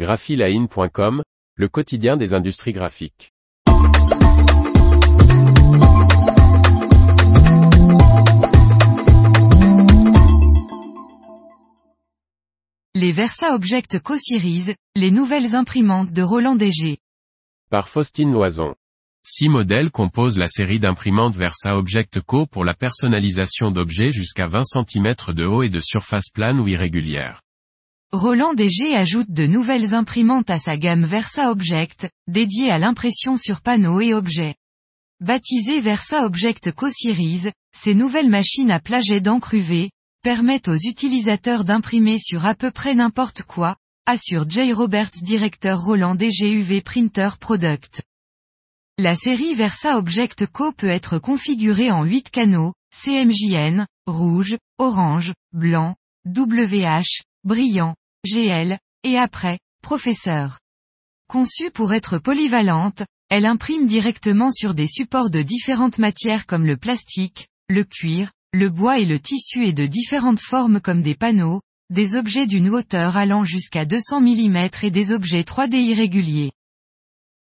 graphiline.com, le quotidien des industries graphiques. Les Versa Object Co-Series, les nouvelles imprimantes de Roland DG. Par Faustine Loison. Six modèles composent la série d'imprimantes Versa Object Co pour la personnalisation d'objets jusqu'à 20 cm de haut et de surface plane ou irrégulière. Roland DG ajoute de nouvelles imprimantes à sa gamme Versa Object, dédiée à l'impression sur panneaux et objets. Baptisées Versa Object Co-Series, ces nouvelles machines à plat jet d'encre UV, permettent aux utilisateurs d'imprimer sur à peu près n'importe quoi, assure Jay Roberts directeur Roland DG UV Printer Product. La série Versa Object Co peut être configurée en 8 canaux, CMJN, rouge, orange, blanc, WH, brillant, GL, et après, professeur. Conçue pour être polyvalente, elle imprime directement sur des supports de différentes matières comme le plastique, le cuir, le bois et le tissu et de différentes formes comme des panneaux, des objets d'une hauteur allant jusqu'à 200 mm et des objets 3D irréguliers.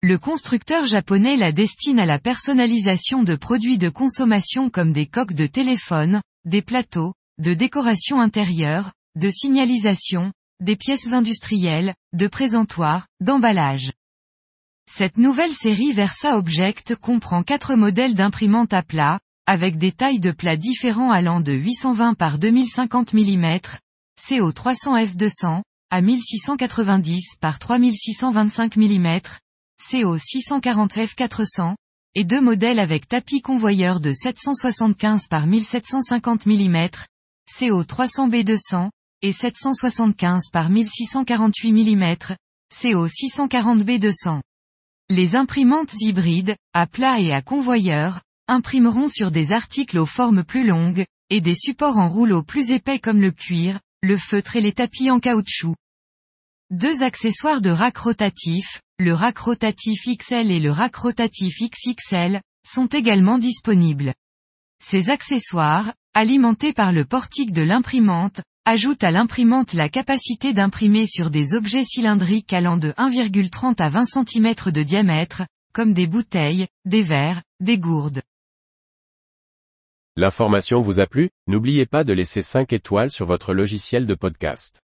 Le constructeur japonais la destine à la personnalisation de produits de consommation comme des coques de téléphone, des plateaux, de décoration intérieure, de signalisation, des pièces industrielles, de présentoirs, d'emballage. Cette nouvelle série Versa Object comprend quatre modèles d'imprimantes à plat, avec des tailles de plats différents allant de 820 par 2050 mm, CO 300 F200, à 1690 par 3625 mm, CO 640 F400, et deux modèles avec tapis convoyeur de 775 par 1750 mm, CO 300 B200, et 775 par 1648 mm, CO 640 B200. Les imprimantes hybrides, à plat et à convoyeur, imprimeront sur des articles aux formes plus longues, et des supports en rouleau plus épais comme le cuir, le feutre et les tapis en caoutchouc. Deux accessoires de rack rotatif, le rack rotatif XL et le rack rotatif XXL, sont également disponibles. Ces accessoires, alimentés par le portique de l'imprimante, ajoutent à l'imprimante la capacité d'imprimer sur des objets cylindriques allant de 1,30 à 20 cm de diamètre, comme des bouteilles, des verres, des gourdes. L'information vous a plu? N'oubliez pas de laisser 5 étoiles sur votre logiciel de podcast.